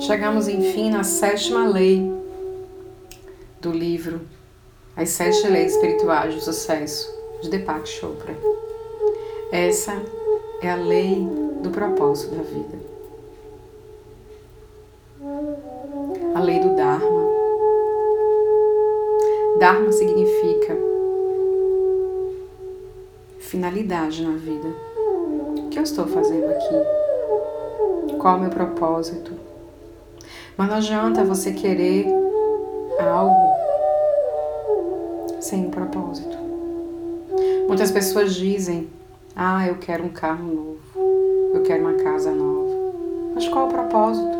Chegamos enfim na sétima lei do livro As Sete Leis Espirituais do Sucesso, de Deepak Chopra. Essa é a lei do propósito da vida. A lei do Dharma. Dharma significa finalidade na vida. O que eu estou fazendo aqui? Qual é o meu propósito? Mas não adianta você querer algo sem um propósito. Muitas pessoas dizem: Ah, eu quero um carro novo, eu quero uma casa nova. Mas qual o propósito?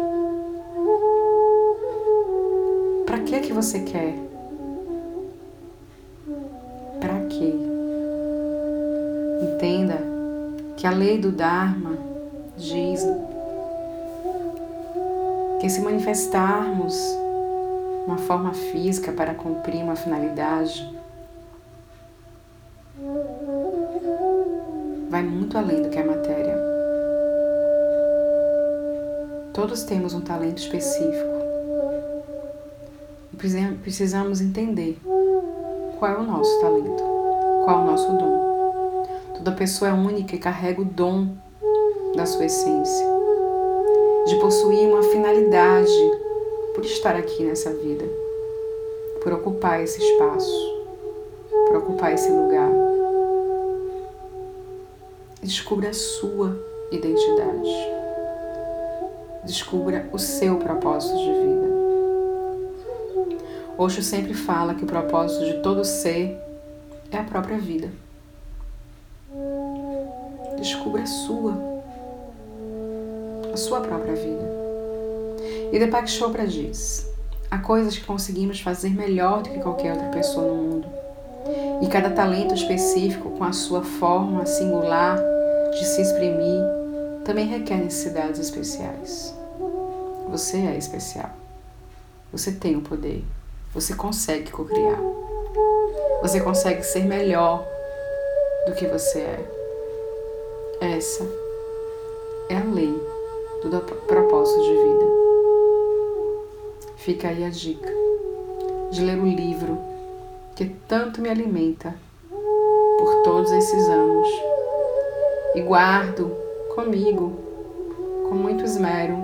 Para que que você quer? Para quê? Entenda que a lei do Dharma diz que se manifestarmos uma forma física para cumprir uma finalidade, vai muito além do que a matéria. Todos temos um talento específico e precisamos entender qual é o nosso talento, qual é o nosso dom. Toda pessoa é única e carrega o dom da sua essência, de possuir uma finalidade por estar aqui nessa vida, por ocupar esse espaço, por ocupar esse lugar. Descubra a sua identidade. Descubra o seu propósito de vida. Osho sempre fala que o propósito de todo ser é a própria vida. Descubra a sua, sua própria vida. E Deepak Chopra diz: há coisas que conseguimos fazer melhor do que qualquer outra pessoa no mundo. E cada talento específico, com a sua forma singular de se exprimir, também requer necessidades especiais. Você é especial. Você tem o poder. Você consegue co-criar. Você consegue ser melhor do que você é. Essa é a lei do propósito de vida. Fica aí a dica de ler o livro que tanto me alimenta por todos esses anos e guardo comigo com muito esmero,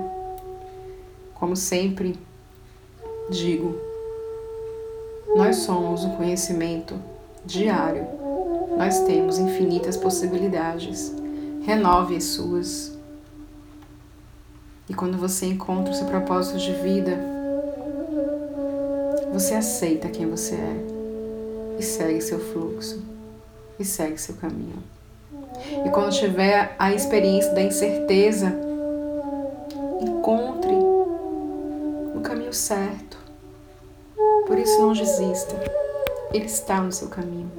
como sempre digo, nós somos um conhecimento diário, nós temos infinitas possibilidades, renove as suas. E quando você encontra o seu propósito de vida, você aceita quem você é e segue seu fluxo e segue seu caminho. E quando tiver a experiência da incerteza, encontre o caminho certo. Por isso não desista. Ele está no seu caminho.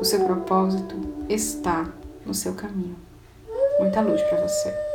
O seu propósito está no seu caminho. Muita luz para você.